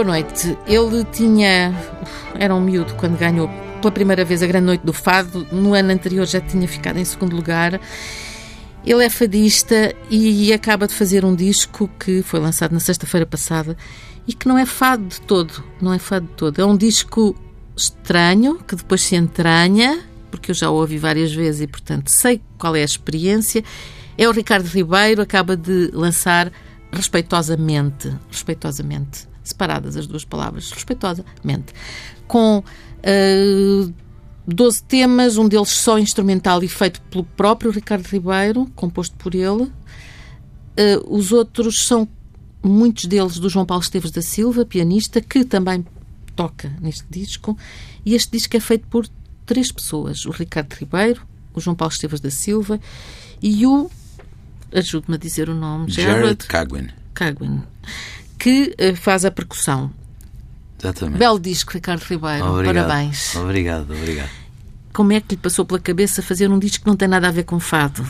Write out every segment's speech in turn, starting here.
Boa noite. Ele tinha. Era um miúdo quando ganhou pela primeira vez a Grande Noite do Fado. No ano anterior já tinha ficado em segundo lugar. Ele é fadista e acaba de fazer um disco que foi lançado na sexta-feira passada e que não é fado de todo. Não é fado de todo. É um disco estranho que depois se entranha, porque eu já o ouvi várias vezes e, portanto, sei qual é a experiência. É o Ricardo Ribeiro, acaba de lançar respeitosamente. Respeitosamente separadas as duas palavras, respeitosamente, com uh, 12 temas, um deles só instrumental e feito pelo próprio Ricardo Ribeiro, composto por ele. Uh, os outros são muitos deles do João Paulo Esteves da Silva, pianista, que também toca neste disco. E este disco é feito por três pessoas: o Ricardo Ribeiro, o João Paulo Esteves da Silva e o. Ajude-me a dizer o nome. Jared Cagwin. Cagwin que uh, faz a percussão. Exatamente. Belo disco, Ricardo Ribeiro. Obrigado. Parabéns. Obrigado, obrigado. Como é que lhe passou pela cabeça fazer um disco que não tem nada a ver com fado?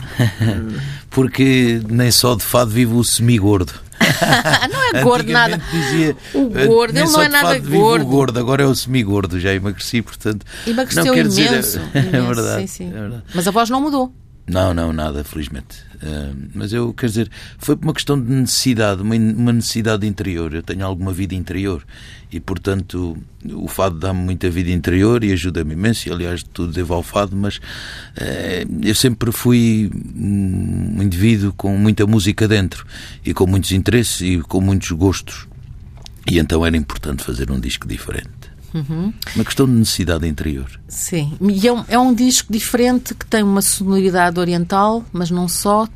Porque nem só de fado vive o semigordo. não é gordo nada. Dizia, o gordo, ele não é nada gordo. o gordo. Agora é o semigordo, já emagreci, portanto. Emagreceu não, imenso, dizer, imenso. É, verdade, sim, sim. é verdade. Mas a voz não mudou. Não, não, nada, felizmente. Uh, mas eu, quer dizer, foi por uma questão de necessidade, uma, uma necessidade interior. Eu tenho alguma vida interior e, portanto, o fado dá-me muita vida interior e ajuda-me imenso. E, aliás, tudo devo ao fado, mas uh, eu sempre fui um indivíduo com muita música dentro e com muitos interesses e com muitos gostos. E então era importante fazer um disco diferente. Uhum. Uma questão de necessidade interior. Sim, e é um, é um disco diferente que tem uma sonoridade oriental, mas não só.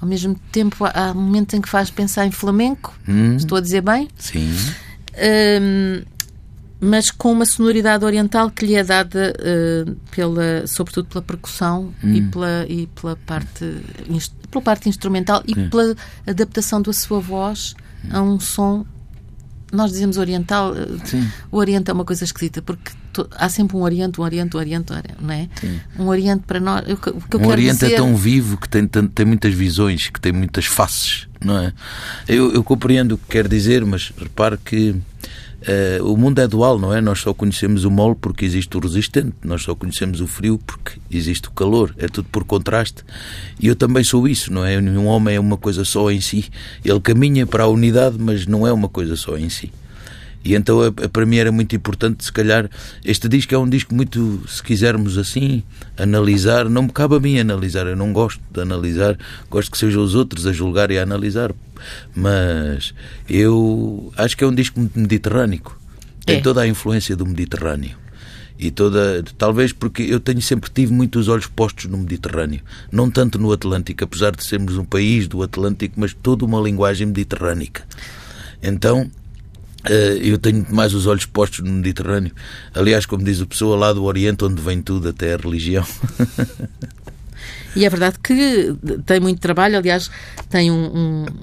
Ao mesmo tempo, há momentos em que faz pensar em flamenco. Hum. Estou a dizer bem? Sim. Um, mas com uma sonoridade oriental que lhe é dada uh, pela, sobretudo pela percussão Hum. e, pela, e pela parte pela parte instrumental e pela adaptação da sua voz a um som nós dizemos oriental uh, Sim. o oriente é uma coisa esquisita porque to- há sempre um oriente um oriente um oriente não é Sim. um oriente para nós eu, o que eu O quero Oriente dizer é tão vivo que tem, tan- tem muitas visões, que tem muitas faces, não é? Eu, eu compreendo o que quer dizer, mas repare que eh, o mundo é dual, não é? Nós só conhecemos o mole porque existe o resistente, nós só conhecemos o frio porque existe o calor, é tudo por contraste. E eu também sou isso, não é? Um homem é uma coisa só em si. Ele caminha para a unidade, mas não é uma coisa só em si. E então para mim era muito importante, se calhar, este disco é um disco muito, se quisermos assim, analisar, não me cabe a mim analisar, eu não gosto de analisar, gosto que sejam os outros a julgar e a analisar, mas eu acho que é um disco muito mediterrâneo, tem É. toda a influência do Mediterrâneo. E toda, talvez porque eu tenho sempre tive muitos olhos postos no Mediterrâneo, não tanto no Atlântico, apesar de sermos um país do Atlântico, mas toda uma linguagem mediterrânica. Então, eu tenho mais os olhos postos no Mediterrâneo. Aliás, como diz a pessoa lá do Oriente, onde vem tudo, até a religião. E é verdade que tem muito trabalho. Aliás, tem um,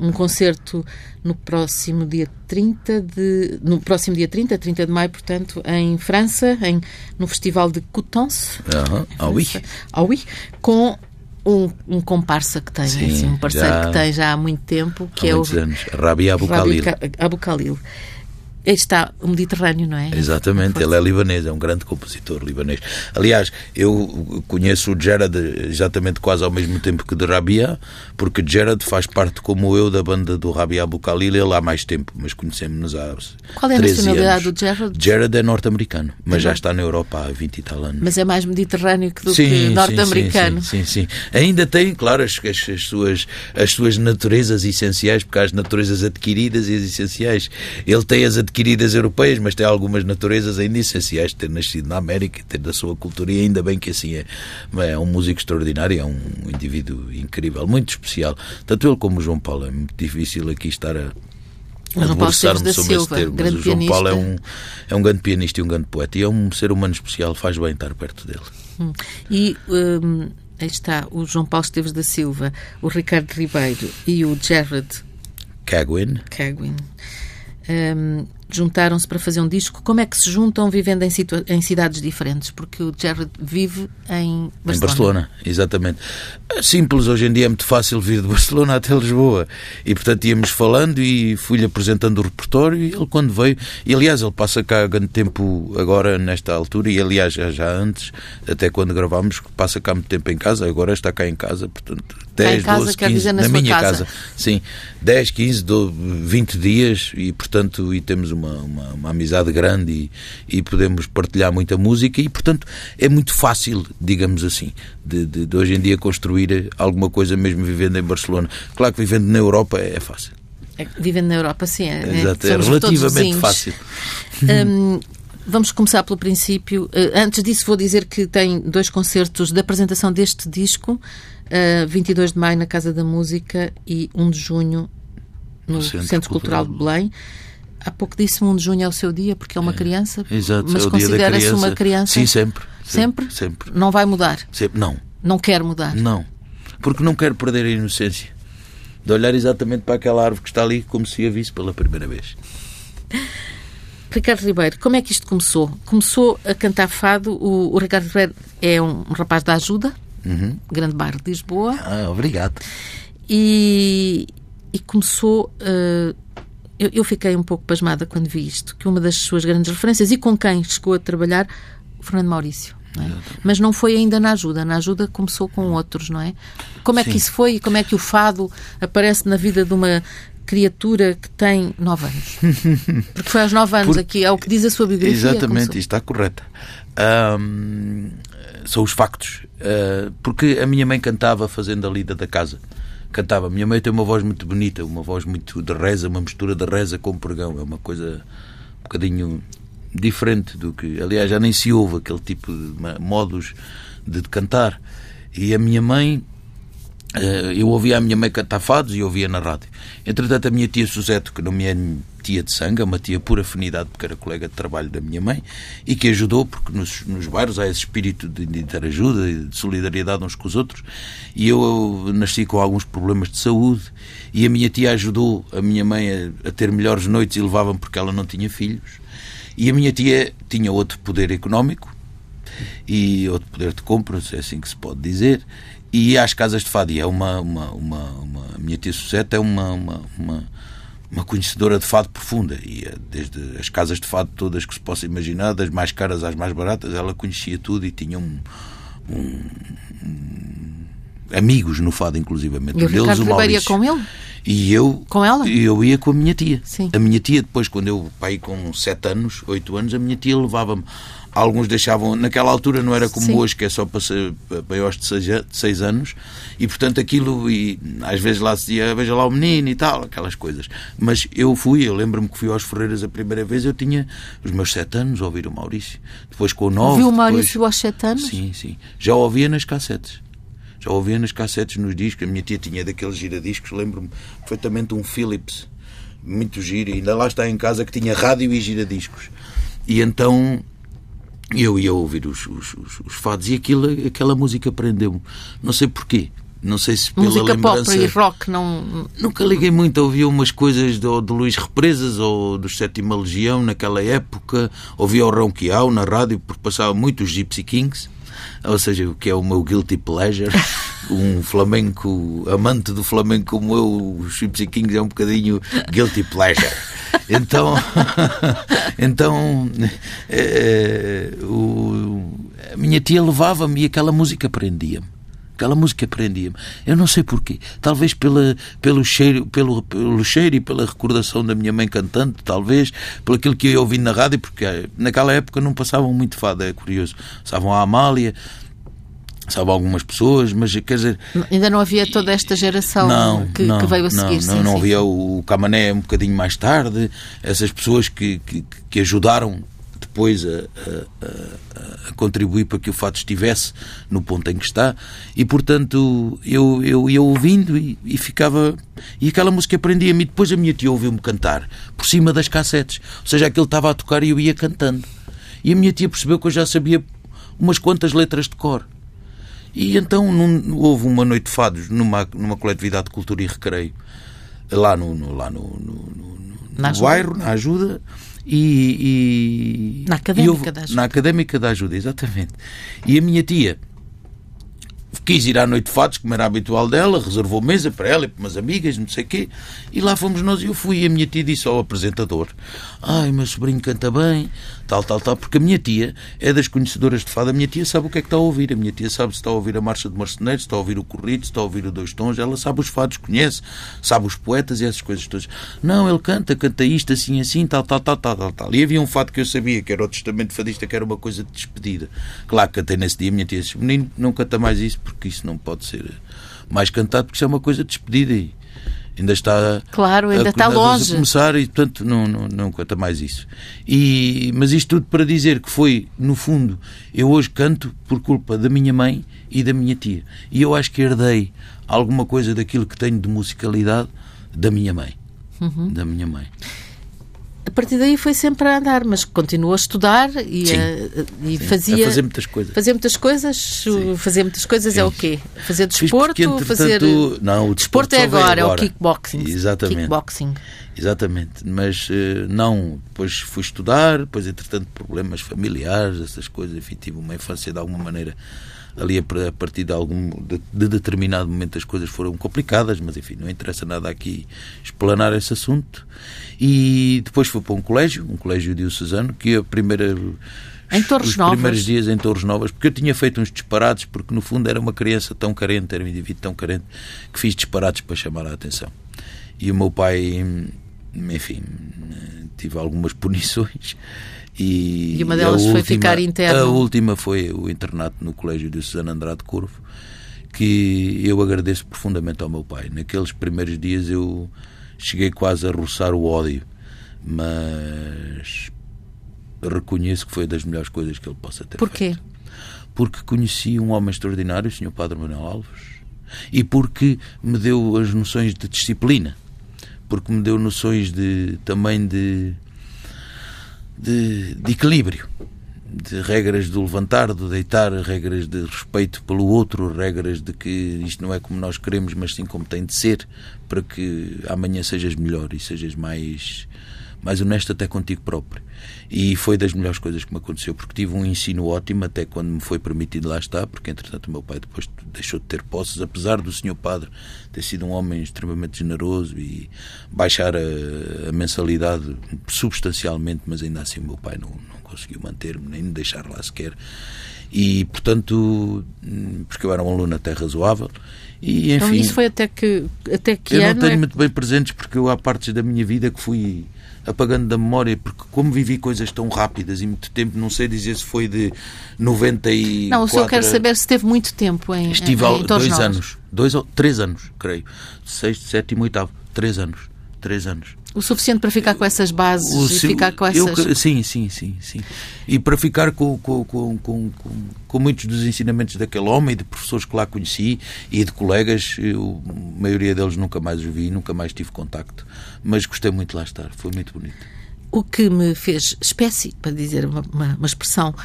um, um concerto no próximo dia 30 de. No próximo dia 30, 30 de maio, portanto, em França, em, no Festival de Coutances. Aham. Ah, oui. Ah, oui, com um, um comparsa que tem, Sim, assim, um parceiro já- que tem já há muito tempo, que Há é o anos. Rabi Abu Rabi Khalil. Ka- Abu Khalil. Está o Mediterrâneo, não é? Exatamente, ele é libanês, é um grande compositor libanês. Aliás, eu conheço o Gerard exatamente quase ao mesmo tempo que de Rabia, porque Gerard faz parte, como eu, da banda do Rabia Abu Khalil, ele há mais tempo, mas conhecemos-nos há Qual é a 13 nacionalidade anos. do Gerard? Gerard é norte-americano, mas já está na Europa há 20 e tal anos. Mas é mais mediterrâneo que do Sim, que sim, norte-americano. Sim, sim, sim, Ainda tem, claro, as, as, as suas, as suas naturezas essenciais, porque há as naturezas adquiridas e as essenciais. Ele tem as adquiridas europeias, mas tem algumas naturezas ainda essenciais, ter nascido na América, ter da sua cultura, e ainda bem que assim é. É um músico extraordinário, é um indivíduo incrível, muito especial. Tanto ele como o João Paulo. É muito difícil aqui estar a. Debruçar-me sobre esse Silva, termo, mas o João Paulo é pianista. um, é um grande pianista e um grande poeta e é um ser humano especial, faz bem estar perto dele. Hum. E hum, aí está o João Paulo Esteves da Silva, o Ricardo Ribeiro e o Jared Cagwin, Cagwin. Hum, juntaram-se para fazer um disco. Como é que se juntam vivendo em, em cidades diferentes? Porque o Jared vive em Barcelona. Em Barcelona, exatamente. É simples, hoje em dia é muito fácil vir de Barcelona até Lisboa. E, portanto, íamos falando e fui-lhe apresentando o repertório e ele, quando veio... E, aliás, ele passa cá grande tempo agora, nesta altura, e, aliás, já, já antes, até quando gravámos, passa cá muito tempo em casa. Agora está cá em casa, portanto, 10, casa, 12, 15... na, na minha casa. casa. Sim, 10, 15, 12, 20 dias e, portanto, e temos uma, uma, uma amizade grande e, e, podemos partilhar muita música e, portanto, é muito fácil, digamos assim, de, de, de, hoje em dia construir alguma coisa mesmo vivendo em Barcelona. Claro que vivendo na Europa é, é fácil. É, vivendo na Europa, sim. É, Exato, é relativamente fácil. Um, Vamos começar pelo princípio. Antes disso, vou dizer que tem dois concertos de apresentação deste disco: uh, 22 de maio na Casa da Música e 1 de junho no Centro, Centro Cultural. Cultural de Belém. Há pouco disse 1 de junho é o seu dia, porque é uma criança. Exato, mas é considera-se uma criança. Sim, sempre. Sempre? Sempre. Não vai mudar? Sempre. Não. Não quer mudar? Não. Porque não quero perder a inocência. De olhar exatamente para aquela árvore que está ali como se a visse pela primeira vez. Ricardo Ribeiro, como é que isto começou? Começou a cantar fado. O, o Ricardo Ribeiro é um, um rapaz da ajuda, uhum. grande bairro de Lisboa. Ah, obrigado. E, e começou. Uh, eu, eu, fiquei um pouco pasmada quando vi isto, que uma das suas grandes referências e com quem chegou a trabalhar, o Fernando Maurício. Não é? Mas não foi ainda na ajuda. Na ajuda começou com outros, não é? Como é Sim. que isso foi e como é que o fado aparece na vida de uma criatura que tem nove anos. Porque foi aos nove anos Por... aqui, é o que diz a sua biografia. Exatamente, isto está correta. Um, são os factos. Uh, porque a minha mãe cantava fazendo a lida da casa. Cantava. A minha mãe tem uma voz muito bonita, uma voz muito de reza, uma mistura de reza com pregão. É uma coisa um bocadinho diferente do que. Aliás, já nem se ouve aquele tipo de modos de cantar. E a minha mãe eu ouvia a minha mãe cantar fados e ouvia na rádio. Entretanto, a minha tia Suzeto, que não me é tia de sangue, é uma tia por afinidade, porque era colega de trabalho da minha mãe, e que ajudou, porque nos, nos bairros há esse espírito de, interajuda e de solidariedade uns com os outros, e eu, eu nasci com alguns problemas de saúde, e a minha tia ajudou a minha mãe a, a ter melhores noites e levava-me porque ela não tinha filhos, e a minha tia tinha outro poder económico, e outro poder de compra, se é assim que se pode dizer, e às casas de fado. E é uma, uma, uma, uma a minha tia Suseta é uma, uma, uma, uma, conhecedora de fado profunda. E eh, desde as casas de fado todas que se possa imaginar, das mais caras às mais baratas, ela conhecia tudo e tinha um, um, um amigos no fado, inclusivamente. E o Ricardo Ribeiro ia com ele? E eu, com ela? Eu ia com a minha tia. Sim. A minha tia, depois, quando eu, pai, com 7 anos, 8 anos, a minha tia levava-me Alguns deixavam, naquela altura não era como Sim. hoje, que é só para maiores de 6 anos, e portanto aquilo, e às vezes lá se dizia, veja lá o menino e tal, aquelas coisas. Mas eu fui, eu lembro-me que fui aos Ferreiras a primeira vez, eu tinha os meus 7 anos a ouvir o Maurício. Depois com o 9. Ouviu o Maurício depois... aos 7 anos? Sim, sim. Já ouvia nas cassetes. Já ouvia nas cassetes, nos discos. A minha tia tinha daqueles giradiscos, lembro-me perfeitamente um Philips, muito giro, e ainda lá está em casa que tinha rádio e giradiscos. E então eu ia ouvir os, os, os, os fados e aquilo, aquela música prendeu-me. Não sei porquê. Não sei se pela Música lembrança... pop e rock não... Nunca liguei muito. Ouvia umas coisas do, de Luís Represas ou do Sétima Legião naquela época. Ouvia o Ronquial na rádio porque passava muito os Gypsy Kings. Ou seja, o que é o meu guilty pleasure. um flamenco, amante do flamenco como eu, os Gypsy Kings é um bocadinho guilty pleasure. Então, então é, o, a minha tia levava-me e aquela música prendia-me. Aquela música prendia-me. Eu não sei porquê. Talvez pela, pelo, cheiro, pelo, pelo cheiro e pela recordação da minha mãe cantante, talvez, pelo aquilo que eu ia ouvindo na rádio, porque eh, naquela época não passavam muito fada, é curioso. Passavam a Amália, Sabe algumas pessoas, mas quer dizer. Ainda não havia toda esta geração não, que, não, que, veio a seguir. Não, sim, não, não sim, havia o Camané um bocadinho mais tarde, essas pessoas que, que, que ajudaram depois a, a, a, contribuir para que o fato estivesse no ponto em que está, e portanto eu, eu ia ouvindo e, e ficava. E aquela música aprendia-me, e depois a minha tia ouviu-me cantar por cima das cassetes, ou seja, aquilo estava a tocar e eu ia cantando. E a minha tia percebeu que eu já sabia umas quantas letras de cor. E então num, houve uma noite de fados numa, numa coletividade de cultura e recreio, lá no, no lá no, no, no, no bairro, na ajuda, E, e na académica da ajuda. Na académica da ajuda, exatamente. E a minha tia quis ir à noite de fatos, como era habitual dela, reservou mesa para ela e para umas amigas, não sei o quê, e lá fomos nós e eu fui. E a minha tia disse ao apresentador: Ai, meu sobrinho canta bem, tal, tal, tal, porque a minha tia é das conhecedoras de fado. A minha tia sabe o que é que está a ouvir. A minha tia sabe se está a ouvir a Marcha de Marceneiros, se está a ouvir o Corrido, se está a ouvir o Dois Tons. Ela sabe os fados, conhece, sabe os poetas e essas coisas todas. Não, ele canta, canta isto assim, assim, tal, tal, tal, tal, tal, tal. E havia um fado que eu sabia, que era o Testamento Fadista, que era uma coisa de despedida. Claro cantei nesse dia. A minha tia disse: Menino, não canta mais isso, porque isso não pode ser mais cantado, porque isso é uma coisa de despedida. E, ainda está claro ainda a, está longe a começar e portanto não, não, não conta mais isso e mas isto tudo para dizer que foi no fundo eu hoje canto por culpa da minha mãe e da minha tia e eu acho que herdei alguma coisa daquilo que tenho de musicalidade da minha mãe uhum. da minha mãe a partir daí foi sempre a andar, mas continuou a estudar e, sim, a, e sim, fazia. A fazer muitas coisas. Fazer muitas coisas. Sim. Fazer muitas coisas é o quê? Fazer desporto? Porque, fazer. Não, o desporto, desporto é agora, é o kickboxing. Exatamente. Kickboxing. Exatamente. Mas eh, não, depois fui estudar, depois, entretanto, problemas familiares, essas coisas. Enfim, tive uma infância de alguma maneira ali a partir de algum de, de, determinado momento as coisas foram complicadas, mas enfim, não interessa nada aqui explanar esse assunto. E depois fui para um colégio, um colégio diocesano, que a primeira em Torres os Novas. primeiros dias em Torres Novas, porque eu tinha feito uns disparados, porque no fundo era uma criança tão carente, era um indivíduo tão carente, que fiz disparados para chamar a atenção. E o meu pai, enfim, tive algumas punições e, e uma delas foi ficar interno. A última foi o internato no Colégio de Susana Andrade Corvo, que eu agradeço profundamente ao meu pai. Naqueles primeiros dias eu cheguei quase a roçar o ódio, mas reconheço que foi das melhores coisas que ele possa ter Porquê? feito. Porque conheci um homem extraordinário, o Sr. Padre Manuel Alves, e porque me deu as noções de disciplina, porque me deu noções de também de de, de equilíbrio de regras do levantar, do deitar, regras de respeito pelo outro, regras de que isto não é como nós queremos, mas sim como tem de ser, para que amanhã sejas melhor e sejas mais mais honesto até contigo próprio. E foi das melhores coisas que me aconteceu, porque tive um ensino ótimo até quando me foi permitido lá estar, porque entretanto o meu pai depois deixou de ter posses, apesar do senhor padre ter sido um homem extremamente generoso e baixar a, a mensalidade substancialmente, mas ainda assim o meu pai não, não conseguiu manter-me, nem me deixar lá sequer. E, portanto, porque eu era um aluno até razoável, e, então, enfim, então isso foi até que, até que eu ano? não tenho é? muito bem presentes porque eu há partes da minha vida que fui apagando da memória, porque como vivi coisas tão rápidas e muito tempo, não sei dizer se foi de 90 e. Não, o senhor quer saber se teve muito tempo em. Estive em, em dois novos. anos. Dois ou três anos, creio. Sexto, sétimo, oitavo. Três anos. Três anos. O suficiente para ficar com essas bases o, e ficar com essas. Eu, sim, sim, sim, sim. E para ficar com, com, com, com, com muitos dos ensinamentos daquele homem e de professores que lá conheci e de colegas, eu, a maioria deles nunca mais os vi, nunca mais tive contacto, mas gostei muito de lá estar, foi muito bonito. O que me fez espécie, para dizer uma, uma, uma expressão,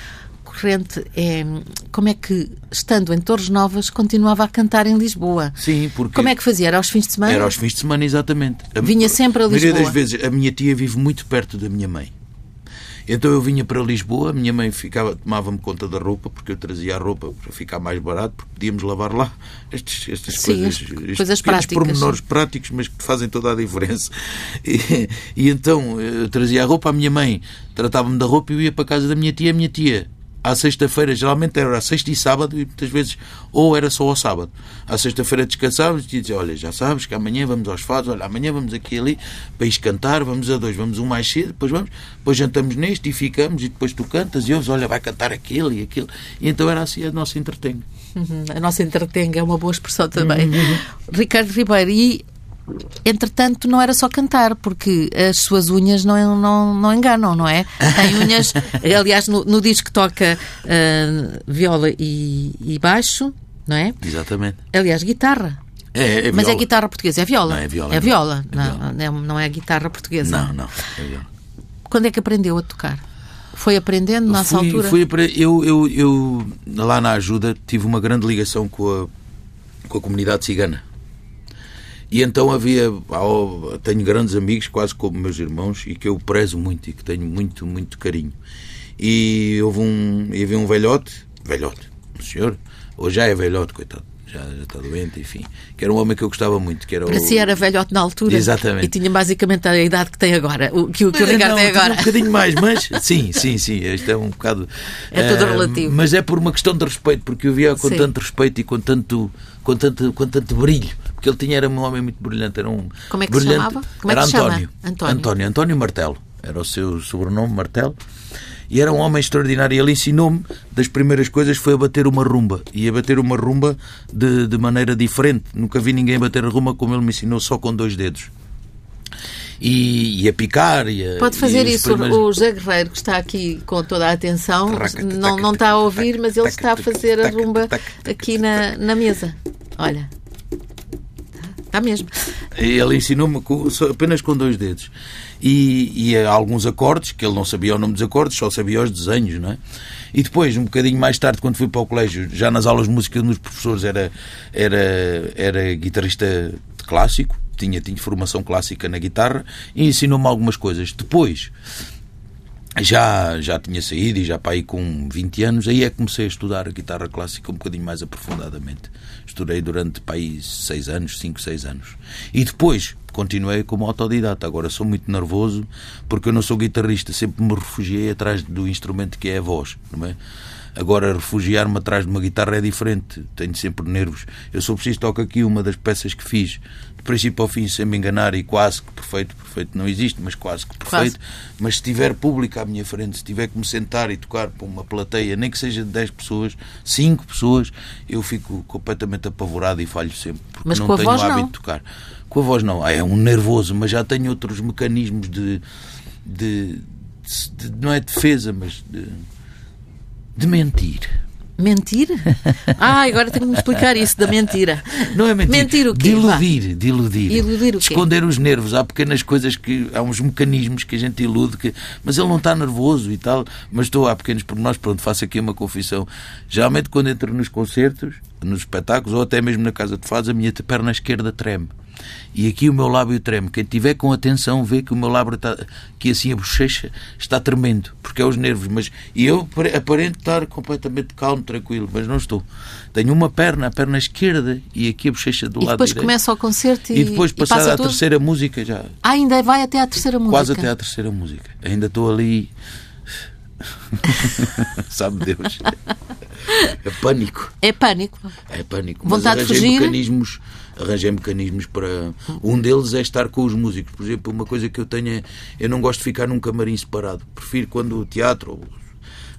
recorrente é como é que, estando em Torres Novas, continuava a cantar em Lisboa. Sim, porque... Como é que fazia? Era aos fins de semana? Era aos fins de semana, exatamente. Vinha sempre a Lisboa? A maioria das vezes, a minha tia vive muito perto da minha mãe. Então eu vinha para Lisboa, a minha mãe ficava, tomava-me conta da roupa, porque eu trazia a roupa para ficar mais barato, porque podíamos lavar lá estes, estas Sim, coisas, estes coisas práticas. pormenores práticos, mas que fazem toda a diferença. E, e então eu trazia a roupa, a minha mãe tratava-me da roupa e eu ia para a casa da minha tia, a minha tia à sexta-feira, geralmente era à sexta e sábado, e muitas vezes, ou era só ao sábado. À sexta-feira descansávamos e dizia: Olha, já sabes que amanhã vamos aos fados, olha, amanhã vamos aqui ali para ir cantar, vamos a dois, vamos um mais cedo, depois vamos, depois jantamos neste e ficamos, e depois tu cantas e ouves: Olha, vai cantar aquilo e aquilo. E então era assim a nossa entretenga. Uhum, a nossa entretenga é uma boa expressão também. Uhum. Ricardo Ribeiro, e entretanto, não era só cantar, porque as suas unhas não, não, não enganam, não é? Tem unhas. aliás, no, no disco toca uh, viola e, e, baixo, não é? Exatamente. Aliás, guitarra. É, é Mas é guitarra portuguesa, é viola. Não, é viola. É viola, é viola. Não, não é guitarra portuguesa. Não, não. É viola. Quando é que aprendeu a tocar? Foi aprendendo nessa fui, altura? Fui, eu, eu, eu, lá na ajuda, tive uma grande ligação com a, com a comunidade cigana E então havia, tenho grandes amigos, quase como meus irmãos, e que eu prezo muito e que tenho muito, muito carinho. E houve um, havia um velhote, velhote, um senhor, hoje já é velhote, coitado, já, já está doente, enfim, que era um homem que eu gostava muito. Que era Para o... si era velhote na altura Exatamente. e tinha basicamente a idade que tem agora, o que, o, que o Ricardo não, tem agora. Um bocadinho mais, mas sim, sim, sim, isto é um bocado. É tudo uh, relativo. Mas é por uma questão de respeito, porque eu via com Sim. tanto respeito e com tanto, com tanto, com tanto brilho. Porque ele tinha, era um homem muito brilhante. Era um Como é que se brilhante, chamava? Como é era que se chama? António. António. António. António Martelo. Era o seu sobrenome, Martelo. E era um homem extraordinário. Ele ensinou-me, das primeiras coisas, foi a bater uma rumba. E a bater uma rumba de, de maneira diferente. Nunca vi ninguém bater a rumba como ele me ensinou, só com dois dedos. E, e a picar. E a, Pode fazer isso. primeiros- O José Guerreiro, que está aqui com toda a atenção, não, não está a ouvir, mas ele está a fazer a rumba aqui na, na mesa. Olha. Está mesmo. Ele ensinou-me apenas com dois dedos. E, e alguns acordes, que ele não sabia o nome dos acordes, só sabia os desenhos, não é? E depois, um bocadinho mais tarde, quando fui para o colégio, já nas aulas de música, dos professores era, era, era guitarrista clássico, tinha, tinha formação clássica na guitarra, e ensinou-me algumas coisas. Depois, já, já tinha saído e já para aí com 20 anos, aí é que comecei a estudar a guitarra clássica um bocadinho mais aprofundadamente. Estudei durante para aí 6 anos, 5, 6 anos. E depois continuei como autodidata. Agora sou muito nervoso porque eu não sou guitarrista, sempre me refugiei atrás do instrumento que é a voz, não é? Agora, refugiar-me atrás de uma guitarra é diferente. Tenho sempre nervos. Eu sou preciso toco aqui uma das peças que fiz, de princípio ao fim, sem me enganar, e quase que perfeito. Perfeito não existe, mas quase que perfeito. Mas se tiver público à minha frente, se tiver que me sentar e tocar para uma plateia, nem que seja de 10 pessoas, 5 pessoas, eu fico completamente apavorado e falho sempre. Porque Mas não tenho hábito não. de tocar. Com a voz não. Ah, É um nervoso, mas já tenho outros mecanismos de. de, de- não é defesa, mas de, de mentir. Mentir? Ah, agora tenho que me explicar isso da mentira. Não é mentir. Mentir o quê? Iludir, de iludir. O quê? Esconder os nervos. Há pequenas coisas que. Há uns mecanismos que a gente ilude, que, mas ele não está nervoso e tal. Mas estou, há pequenos pormenores. Pronto, faço aqui uma confissão. Geralmente, quando entro nos concertos, nos espetáculos, ou até mesmo na casa de fados, a minha perna esquerda treme. E aqui o meu lábio treme. Quem tiver com atenção vê que o meu lábio está, que assim a bochecha está tremendo, porque é os nervos. Mas, e eu apare- aparento estar completamente calmo, tranquilo, mas não estou. Tenho uma perna, a perna esquerda, e aqui a bochecha do E lado depois direito. começa o concerto e, E depois, e passada passa a tudo? terceira música, já Ah, ainda vai até à terceira música. quase até à terceira música. Ainda estou ali. Sabe Deus. É pânico. É pânico. É pânico. Vontade de fugir? mecanismos, arranjei mecanismos para. Um deles é estar com os músicos. Por exemplo, uma coisa que eu tenho é. Eu não gosto de ficar num camarim separado. Prefiro quando o teatro.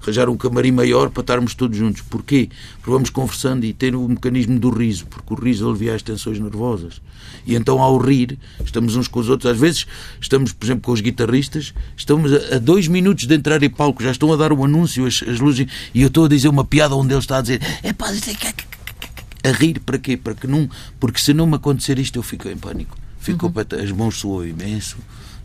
Arranjar um camarim maior para estarmos todos juntos. Porquê? Porque vamos conversando e ter o mecanismo do riso, porque o riso alivia as tensões nervosas. E então, ao rir, estamos uns com os outros. Às vezes, estamos, por exemplo, com os guitarristas, estamos a, dois minutos de entrar em palco, já estão a dar o anúncio, as, as luzes, e eu estou a dizer uma piada onde ele está a dizer: é pá, é a rir para quê? Para que não, porque se não me acontecer isto eu fico em pânico. Fico completo- as mãos suam imenso.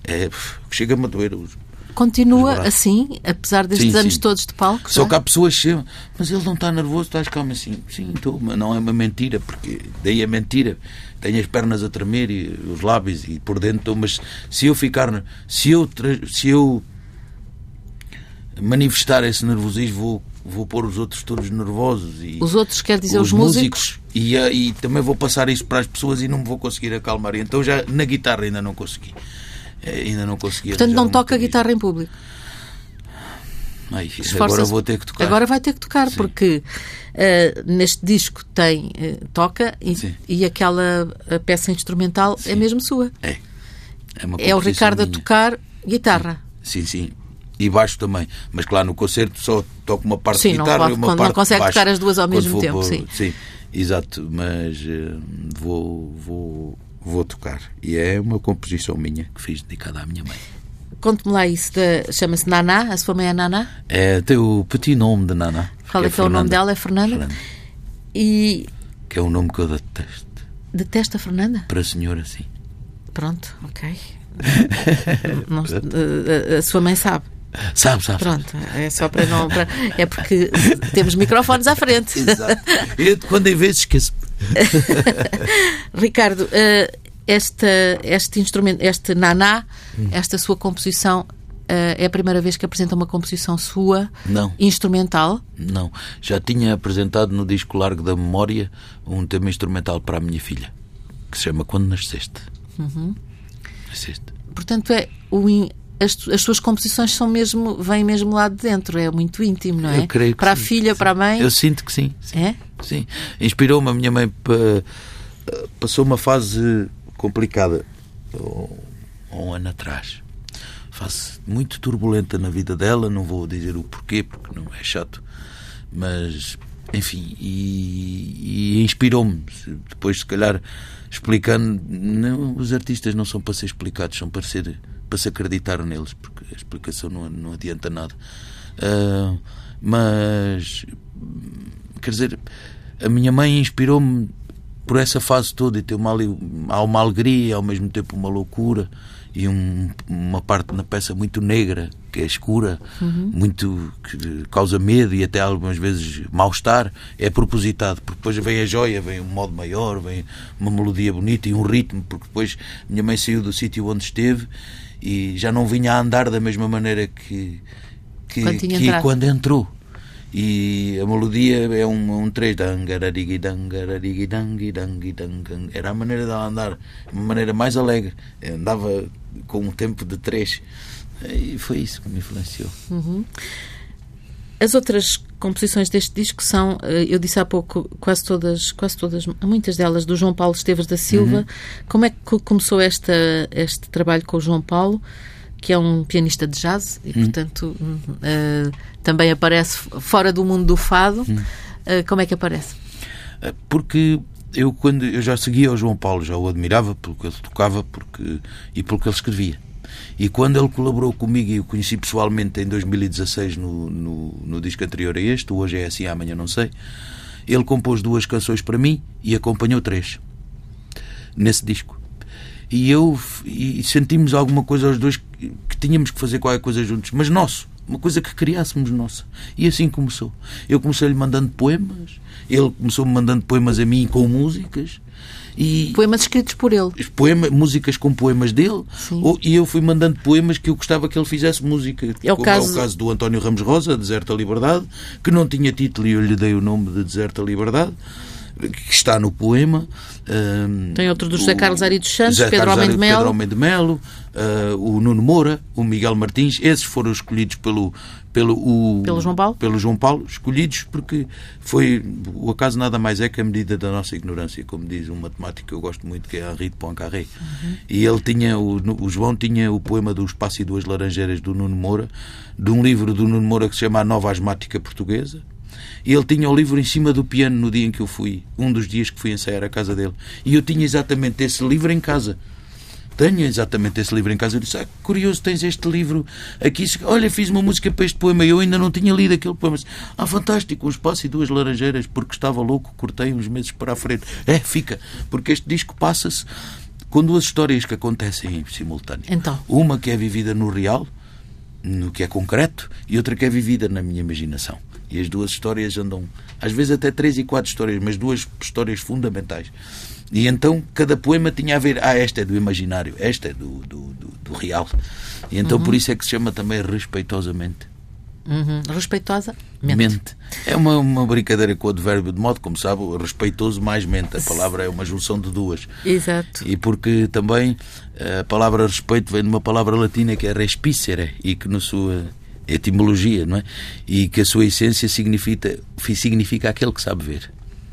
É, chega-me a doer. os- Continua Os assim, apesar destes Sim, anos sim. todos de palco? Só já? que há pessoas que chegam, mas ele não está nervoso, estás calmo assim. Sim, estou, mas não é uma mentira, porque daí é mentira. Tenho as pernas a tremer e os lábios e por dentro, estou, mas se eu ficar, se eu, se eu manifestar esse nervosismo, vou, vou pôr os outros todos nervosos. E, Os outros, quer dizer, os, músicos? e, eh, e também vou passar isso para as pessoas e não me vou conseguir acalmar. Então já na guitarra ainda não consegui. Eh, Ainda não consegui. Portanto, não toca guitarra em público. Ai, agora vou ter que tocar. Agora vai ter que tocar, porque eh, neste disco tem eh, toca e, Sim. e aquela peça instrumental é mesmo sua. É. É, É o Ricardo a minha. tocar guitarra. Sim, sim. E baixo também. Mas claro, no concerto só toco uma parte Sim, de não guitarra pode- e uma quando não parte consegue de baixo. tocar as duas ao mesmo tempo, pôr- sim. exato. Mas eh, vou, vou, vou tocar. E é uma composição minha que fiz dedicada à minha mãe. Conte-me lá isso, da- chama-se Naná, a sua mãe é Naná? É, tem o petit nome de Nana. Qual é que é o nome dela? É Fernanda? Fernanda. E Que é um nome que eu detesto. detesta a Fernanda? Para a senhora, sim. Pronto, ok. Não- a, a- a sua mãe sabe. Sabe, sabe. Pronto, é só para não. para- é porque temos microfones à frente. Exato. Eu, quando em vez esqueço. Ricardo, eh, esta, este instrumento, este naná, hum. esta sua composição, Uh, é a primeira vez que apresenta uma composição sua não. instrumental? Não. Já tinha apresentado no disco Largo da Memória um tema instrumental para a minha filha, que se chama Quando Nasceste. Uhum. Nasceste. Portanto, é o in... as, as suas composições são mesmo, vêm mesmo lá de dentro, é muito íntimo, não é? Eu creio que para sim, a filha, para a mãe. Eu sinto que sim. sim. É? Sim. Inspirou-me a minha mãe. Passou uma fase complicada um ano atrás fase muito turbulenta na vida dela, não vou dizer o porquê, porque não é chato, mas enfim, e, e inspirou-me. Depois, se calhar, explicando, não, os artistas não são para ser explicados, são para, ser, para se acreditar neles, porque a explicação não, não adianta nada. Uh, mas, quer dizer, a minha mãe inspirou-me por essa fase toda e tem uma, há uma alegria, ao mesmo tempo uma loucura e um, uma parte na peça muito negra, que é escura, uhum. muito que causa medo e até algumas vezes mal-estar, é propositado, porque depois vem a joia, vem um modo maior, vem uma melodia bonita e um ritmo, porque depois minha mãe saiu do sítio onde esteve e já não vinha a andar da mesma maneira que, que, quando, que quando entrou. E a melodia é um, um três era a maneira dela andar uma maneira mais alegre. Andava com um tempo de três. E foi isso que me influenciou. Uhum. As outras composições deste disco são eu disse há pouco quase todas quase todas muitas delas do João Paulo Esteves da Silva uhum. como é que começou esta este trabalho com o João Paulo que é um pianista de jazz e, portanto, uh, também aparece fora do mundo do fado. Uh, como é que aparece? Porque eu, quando eu já seguia o João Paulo, já o admirava pelo que ele tocava porque, e pelo que ele escrevia. E quando ele colaborou comigo e o conheci pessoalmente em 2016 no, no, no disco anterior a este, Hoje é Assim, Amanhã Não Sei, ele compôs duas canções para mim e acompanhou três nesse disco e eu e sentimos alguma coisa aos dois que, que tínhamos que fazer qualquer coisa juntos, mas nosso, uma coisa que criássemos nossa. E assim começou. Eu comecei-lhe mandando poemas, ele começou-me mandando poemas a mim com músicas. E poemas escritos por ele. Poema, músicas com poemas dele. Ou, e eu fui mandando poemas que eu gostava que ele fizesse música. É o, como caso... é o caso do António Ramos Rosa, Deserta Liberdade, que não tinha título e eu lhe dei o nome de Deserta Liberdade que está no poema. Uh, Tem outro do José Carlos Ari dos Santos, José Pedro Homem de Melo. Pedro Homem de Melo, o Nuno Moura, o Miguel Martins, esses foram escolhidos pelo, pelo, o, pelo, João Paulo? pelo João Paulo, escolhidos porque foi o acaso nada mais é que a medida da nossa ignorância, como diz um matemático que eu gosto muito, que é Henri de Poincaré. Uhum. E ele tinha, o, o João tinha o poema do Espaço e Duas Laranjeiras do Nuno Moura, de um livro do Nuno Moura que se chama A Nova Asmática Portuguesa, e ele tinha o livro em cima do piano no dia em que eu fui, um dos dias que fui ensaiar a casa dele. E eu tinha exatamente esse livro em casa. Tenho exatamente esse livro em casa. Eu disse: ah, curioso, tens este livro aqui. Olha, fiz uma música para este poema. Eu ainda não tinha lido aquele poema. Ah, fantástico, um espaço e duas laranjeiras, porque estava louco, cortei uns meses para a frente. É, fica, porque este disco passa-se com duas histórias que acontecem em simultâneo. Então. Uma que é vivida no real, no que é concreto, e outra que é vivida na minha imaginação. E as duas histórias andam, às vezes até três e quatro histórias, mas duas histórias fundamentais. E então cada poema tinha a ver, ah, esta é do imaginário, esta é do, do, do, do real. E então uhum. por isso é que se chama também respeitosamente. Uhum. Respeitosa? Mente. mente. É uma, uma brincadeira com o advérbio de modo, como sabe, respeitoso mais mente. A palavra é uma junção de duas. Exato. E porque também a palavra respeito vem de uma palavra latina que é respicere e que na sua etimologia, não é? E que a sua essência significa, significa aquele que sabe ver.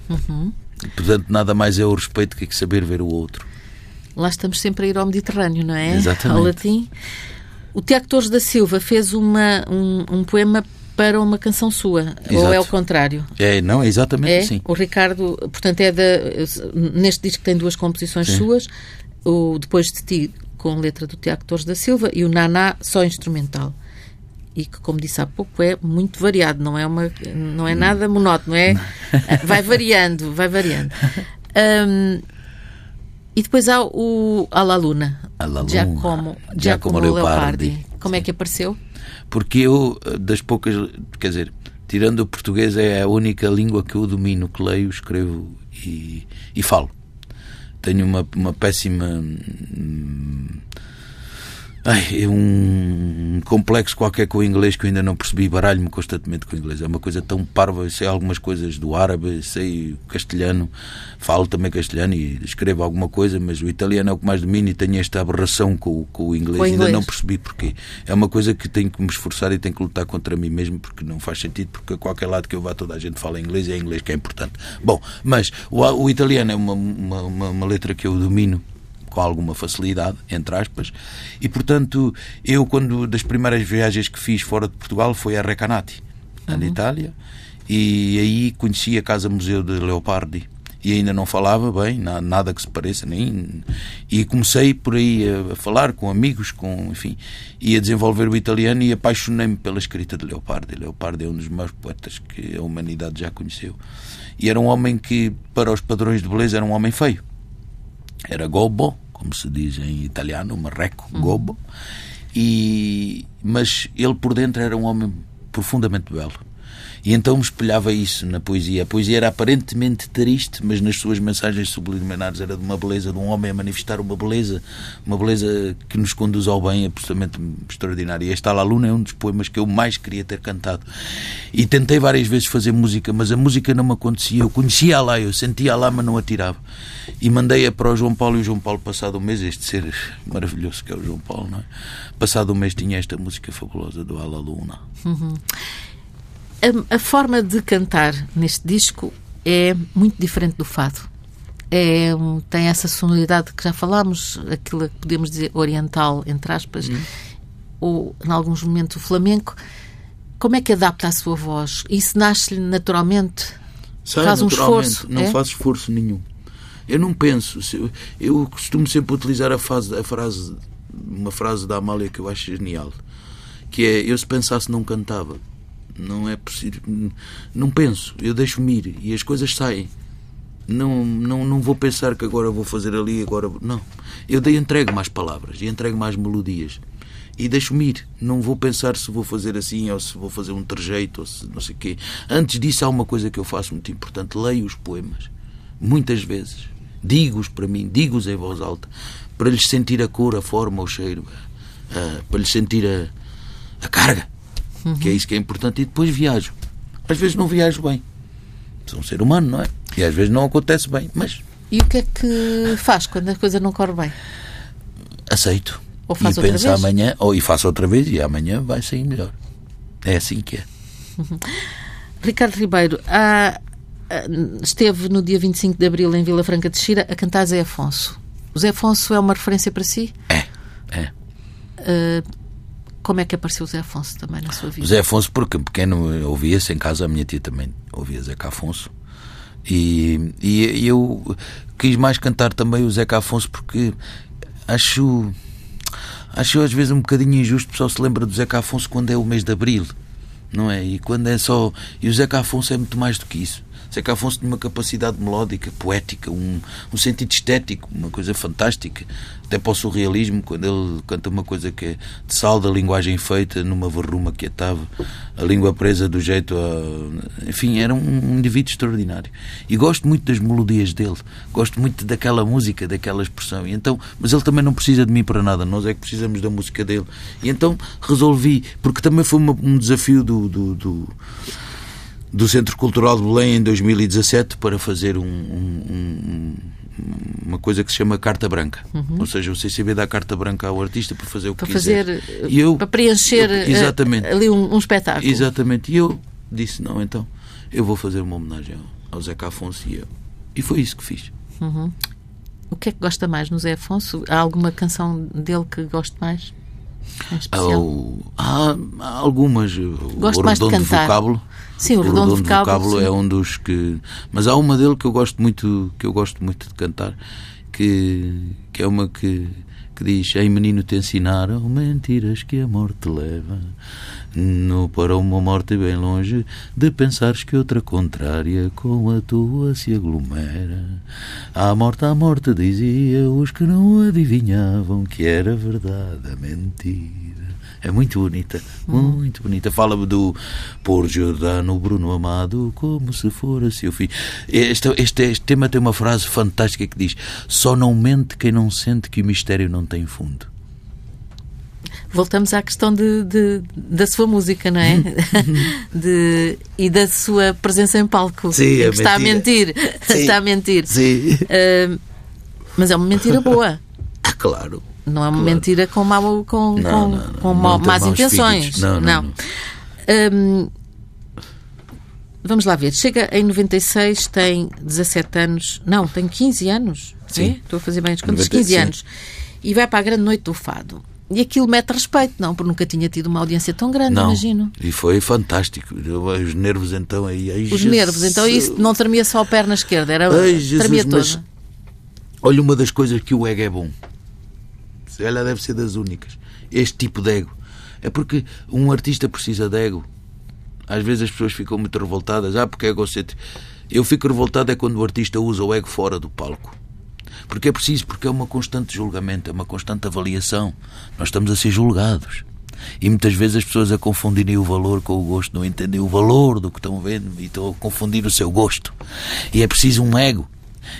Uhum. Portanto, nada mais é o respeito que saber ver o outro. Lá estamos sempre a ir ao Mediterrâneo, não é? Exatamente. Ao latim. O Tiago Torres da Silva fez uma, um, um poema para uma canção sua, Exato. ou é o contrário? É, não, é exatamente é? assim. O Ricardo, portanto, é da, neste disco tem duas composições Sim. suas, o Depois de Ti, com letra do Tiago Torres da Silva, e o Naná, só instrumental e que, como disse há pouco, é muito variado, não é, uma, não é nada monótono, é, vai variando, vai variando. Um, e depois há o Alla Luna, Alla Giacomo, Giacomo, Giacomo Leopardi. Leopardi. Como é que apareceu? Porque eu, das poucas, quer dizer, tirando o português, é a única língua que eu domino, que leio, escrevo e, e falo. tenho uma, uma péssima. Ai, é um complexo qualquer com o inglês que eu ainda não percebi, baralho-me constantemente com o inglês. É uma coisa tão parva, sei algumas coisas do árabe, sei castelhano, falo também castelhano e escrevo alguma coisa, mas o italiano é o que mais domino e tenho esta aberração com, com o inglês, com ainda inglês. não percebi porquê. É uma coisa que tenho que me esforçar e tenho que lutar contra mim mesmo, porque não faz sentido, porque a qualquer lado que eu vá toda a gente fala inglês e é inglês que é importante. Bom, mas o, o italiano é uma, uma, uma, uma letra que eu domino com alguma facilidade, entre aspas, e portanto, eu, quando das primeiras viagens que fiz fora de Portugal foi a Recanati, uhum. na Itália, e aí conheci a Casa Museu de Leopardi. E ainda não falava bem, nada que se pareça, nem. E comecei por aí a falar com amigos, com, enfim, e a desenvolver o italiano e apaixonei-me pela escrita de Leopardi. Leopardi é um dos maiores poetas que a humanidade já conheceu. E era um homem que, para os padrões de beleza, era um homem feio. Era gobbo, como se diz em italiano, marreco, uhum. gobo. E, mas ele por dentro era um homem profundamente belo. E então me espelhava isso na poesia. A poesia era aparentemente triste, mas nas suas mensagens subliminares era de uma beleza, de um homem a manifestar uma beleza, uma beleza que nos conduz ao bem, absolutamente extraordinária. Este La Luna é um dos poemas que eu mais queria ter cantado. E tentei várias vezes fazer música, mas a música não me acontecia. Eu conhecia lá, eu sentia lá, mas não a tirava. E mandei-a para o João Paulo, e o João Paulo, passado um mês, este ser maravilhoso que é o João Paulo, não é? Passado um mês tinha esta música fabulosa do La Luna. Uhum a, a, forma de cantar neste disco é muito diferente do fado. É, tem essa sonoridade que já falámos, aquilo que podemos dizer oriental, entre aspas, uhum. ou, em alguns momentos, o flamenco. Como é que adapta a sua voz? Isso nasce-lhe naturalmente? Sai, faz um esforço? Não é? faz esforço nenhum. Eu não penso. Eu costumo sempre utilizar a, fase, a frase, uma frase da Amália que eu acho genial, que é: Eu se pensasse não cantava. Não é possível. Não penso. Eu deixo-me ir e as coisas saem. Não, não, não vou pensar que agora vou fazer ali, agora. Não. Eu dei entrego mais palavras e entrego mais melodias. E deixo-me ir. Não vou pensar se vou fazer assim ou se vou fazer um trejeito ou se não sei o quê. Antes disso, há uma coisa que eu faço muito importante: leio os poemas. Muitas vezes. Digo-os para mim, digo-os em voz alta, para lhes sentir a cor, a forma, o cheiro, para lhes sentir a, a carga uhum. que é isso que é importante, e depois viajo. Às vezes não viajo bem. Sou um ser humano, não é? E às vezes não acontece bem, mas. E o que é que faz quando a coisa não corre bem? Aceito. Ou faz e outra penso vez? amanhã, ou e faço outra vez e amanhã vai sair melhor. É assim que é. Uhum. Ricardo Ribeiro, há, esteve no dia 25 de abril em Vila Franca de Xira a cantar Zé Afonso. O Zé Afonso é uma referência para si? É, é. Uh, como é que apareceu o Zé Afonso também na sua vida? O Zé Afonso, porque pequeno ouvia-se em casa, a minha tia também ouvia Zeca Afonso. E, e, eu quis mais cantar também o Zeca Afonso porque acho acho às vezes um bocadinho injusto pessoal se lembra do Zeca Afonso quando é o mês de Abril não é? E quando é só e o Zeca Afonso é muito mais do que isso Zeca Afonso tinha uma capacidade melódica, poética, um, um sentido estético, uma coisa fantástica. Até para o surrealismo, quando ele canta uma coisa que é de sal da linguagem feita numa verruma que estava, a língua presa do jeito a... Enfim, era um, um indivíduo extraordinário. E gosto muito das melodias dele, gosto muito daquela música, daquela expressão. E então, mas ele também não precisa de mim para nada, nós é que precisamos da música dele. E então resolvi, porque também foi uma, um desafio do, do, do do Centro Cultural de Belém em 2017 para fazer um, um, uma coisa que se chama carta branca. Uhum. Ou seja, o CCB dá carta branca ao artista para fazer o que para quiser. Fazer, e eu, para preencher eu, exatamente, ali um, um, espetáculo. Exatamente. E eu disse, não, então, eu vou fazer uma homenagem ao, ao Zeca Afonso e eu. E foi isso que fiz. Uhum. O que é que gosta mais no Zé Afonso? Há alguma canção dele que goste mais? Há, há, algumas. Gosto o mais de cantar. Vocábulo. Sim, o, o Redondo, Redondo Vocábulo, vocábulo é um dos que. Mas há uma dele que eu gosto muito, que eu gosto muito de cantar, que, que é uma que, que diz: Ei menino, te ensinaram mentiras que a morte leva. No, para uma morte bem longe de pensares que outra contrária com a tua se aglomera. À morte, à morte, dizia os que não adivinhavam que era verdade a mentira. É muito bonita, muito bonita. Fala-me do Por Jordano Bruno Amado, como se fora seu filho. Este, este, este tema tem uma frase fantástica que diz: Só não mente quem não sente que o mistério não tem fundo. Voltamos à questão de, de da sua música, não é? de, e da sua presença em palco. Sim, é está a mentir. Sim. Está a mentir. Sim. Uh, mas é uma mentira boa. Ah, claro. Não é uma Claro. mentira com, mau, com, Não, com, não, com Não más intenções. Não, não. Hum, vamos lá ver. Chega em 96, tem 17 anos. Não, tem 15 anos. Sim. É? Estou a fazer bem as contas. 90, 15 sim. anos. E vai para a grande noite do fado. E aquilo mete respeito, não? Porque nunca tinha tido uma audiência tão grande, Não. imagino. E foi fantástico. Os nervos então aí. ai, Os Jesus. nervos. Então isso não tremia só a perna esquerda, era Ai, Jesus, tremia toda. mas olha uma das coisas que o ego é bom. Ela deve ser das únicas. Este tipo de ego. É porque um artista precisa de ego. Às vezes as pessoas ficam muito revoltadas. Ah, porque é egocêntrico. Eu fico revoltado é quando o artista usa o ego fora do palco. Porque é preciso, porque é uma constante julgamento, é uma constante avaliação. Nós estamos a ser julgados. E muitas vezes as pessoas a confundirem o valor com o gosto, não entendem o valor do que estão vendo e estão a confundir o seu gosto. E é preciso um ego.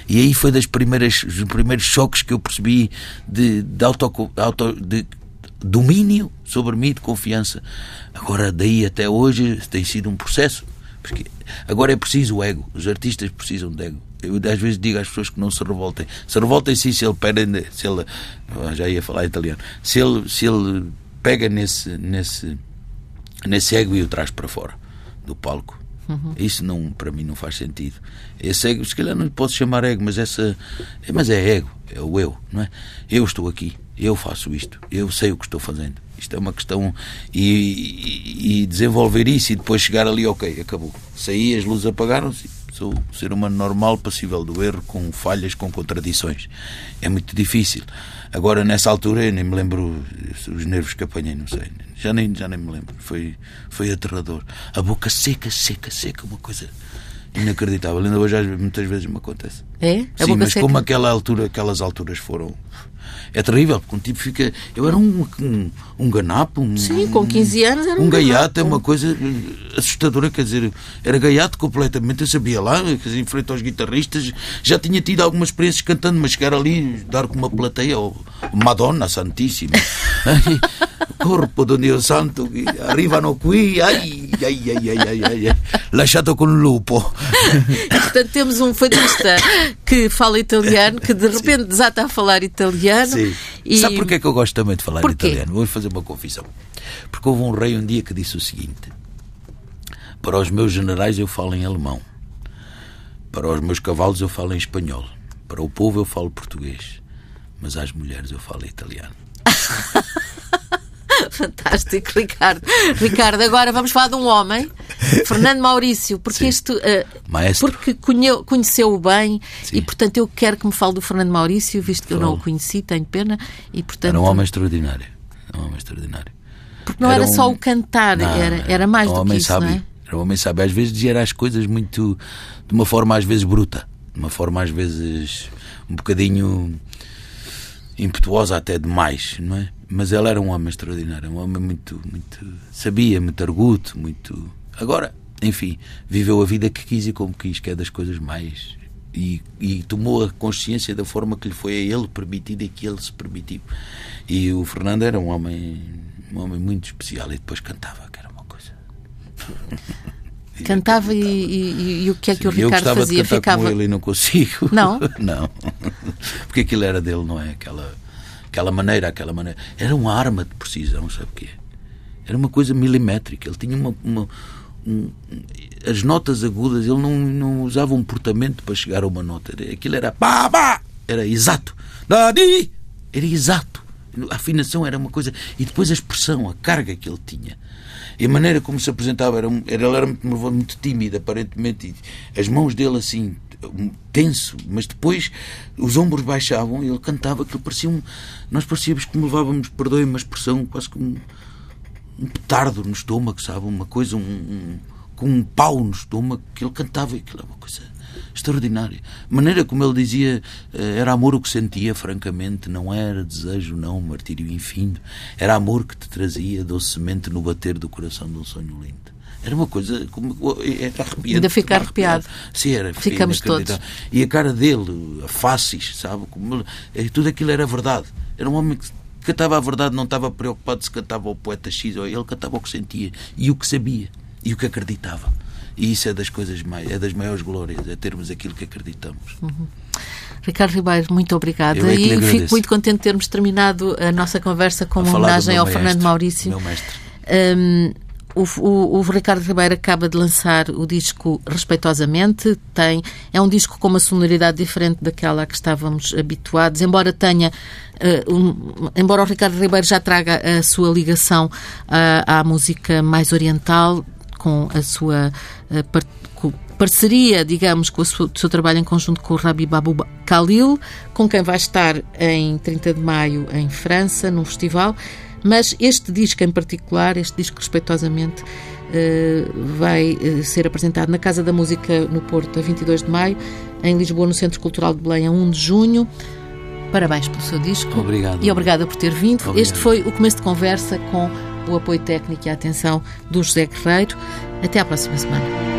E aí foi das primeiras, dos primeiros choques que eu percebi de, de, auto, auto, de domínio sobre mim, de confiança. Agora, daí até hoje, tem sido um processo. Porque agora é preciso o ego. Os artistas precisam de ego. Eu às vezes digo às pessoas que não se revoltem. Se revoltem sim se ele se ele, ah, já ia falar italiano, se ele, se ele pega nesse, nesse, nesse ego e o traz para fora do palco. Isso não, para mim não faz sentido. Esse ego, se calhar não lhe posso chamar ego, mas essa, mas é ego, é o eu, não é? Eu estou aqui, eu faço isto, eu sei o que estou fazendo. Isto é uma questão e, e- e desenvolver isso e depois chegar ali, ok, acabou. Saí, as luzes apagaram-se. Sou um ser humano normal, passível do erro, com falhas, com contradições. É muito difícil. Agora, nessa altura, eu nem me lembro os nervos que apanhei, não sei. Já nem, já nem me lembro. Foi, foi aterrador. A boca seca, seca, seca, uma coisa inacreditável. Ainda hoje, muitas vezes, me acontece. É? A Sim, mas seca? como aquela altura, aquelas alturas foram. É terrível, porque um tipo fica. Eu era um, um, um ganapo, um, Sim, com 15 anos era um um gaiato, é uma coisa eh, assustadora, quer dizer, era gaiato completamente, eu sabia lá, quer dizer, em frente aos guitarristas, já tinha tido algumas experiências cantando, mas chegar ali, dar com uma plateia, oh, Madonna Santíssima, corpo do Dio Santo, arrivano qui, ai, ai, ai, ai, ai, ai, ai, lasciato con lupo. E, portanto, temos um fadista que fala italiano, que de repente desata a falar italiano. Sim. E... Sabe porquê que eu gosto também de falar Porquê? italiano? Vou fazer uma confissão. Porque houve um rei um dia que disse o seguinte: Para os meus generais eu falo em alemão, para os meus cavalos eu falo em espanhol, para o povo eu falo português, mas às mulheres eu falo italiano. Fantástico, Ricardo. Ricardo, agora vamos falar de um homem, Fernando Maurício, porque Sim. isto. eh, Maestro. Porque conhe- conheceu-o bem Sim. e, portanto, eu quero que me fale do Fernando Maurício, visto que eu não o conheci, tenho pena. E, portanto, Era um homem extraordinário. Um homem extraordinário. porque não era, era só um- o cantar, Não, era, era mais um do que isso, sábio. não é? Era um homem sábio. Às vezes dizia as coisas muito. de uma forma às vezes bruta, de uma forma às vezes um bocadinho impetuosa até demais, não é? Mas ele era um homem extraordinário, um homem muito, muito. sabia, muito arguto, muito. Agora, enfim, viveu a vida que quis e como quis, que é das coisas mais. E, e tomou a consciência da forma que lhe foi a ele permitida e que ele se permitiu. E o Fernando era um homem, um homem muito especial e depois cantava, que era uma coisa. Cantava e, e- e o que é que o Sim, eu Ricardo gostava fazia? de cantar Ficava. com ele não consigo. Não? não. Porque aquilo era dele, não é? Aquela, aquela maneira, aquela maneira. Era uma arma de precisão, sabe o quê? Era uma coisa milimétrica. Ele tinha uma. uma- um- as notas agudas, ele não, não usava um portamento para chegar a uma nota. Aquilo era pá, pá, era exato. Dadi! Era exato. A afinação era uma coisa. E depois a expressão, a carga que ele tinha. E a maneira como se apresentava, era, era, ele era muito, muito tímido, aparentemente. E as mãos dele assim, tenso, mas depois os ombros baixavam e ele cantava que parecia um. Nós parecíamos que levávamos, perdoem uma expressão, quase como um, um petardo no estômago, sabe? Uma coisa, um, um- com um pau no estômago, que ele cantava e aquilo é uma coisa. Extraordinária. Maneira como ele dizia eh, era amor o que sentia, francamente, não era desejo, não, martírio infindo. Era amor que te trazia docemente no bater do coração de um sonho lindo. Era uma coisa como era arrepiante. Ainda ficar arrepiado. Sim, era Ficamos todos. E a cara dele, a faces, sabe? Como, tudo aquilo era verdade. Era um homem que cantava a verdade, não estava preocupado se cantava o poeta X ou ele cantava o que sentia e o que sabia e o que acreditava. E isso é das coisas mais, é das maiores glórias, é termos aquilo que acreditamos. Uhum. Ricardo Ribeiro, muito obrigada. É e fico muito contente de termos terminado a nossa conversa com a uma homenagem ao maestro, Fernando Maurício. Meu mestre. Um, o, o, o, Ricardo Ribeiro acaba de lançar o disco Respeitosamente. Tem, é um disco com uma sonoridade diferente daquela a que estávamos habituados, embora tenha. Uh, um, embora o Ricardo Ribeiro já traga a sua ligação uh, à música mais oriental, com a sua par parceria, digamos, com o seu, seu, trabalho em conjunto com o Rabi Babu Khalil, com quem vai estar em 30 de maio em França, num festival. Mas este disco em particular, este disco respeitosamente, eh, vai eh, ser apresentado na Casa da Música no Porto a 22 de maio, em Lisboa no Centro Cultural de Belém a 1 de junho. Parabéns pelo seu disco. Obrigado. E obrigada por ter vindo. Obrigado. Este foi o começo de conversa com o apoio técnico e a atenção do José Guerreiro. Até à próxima semana.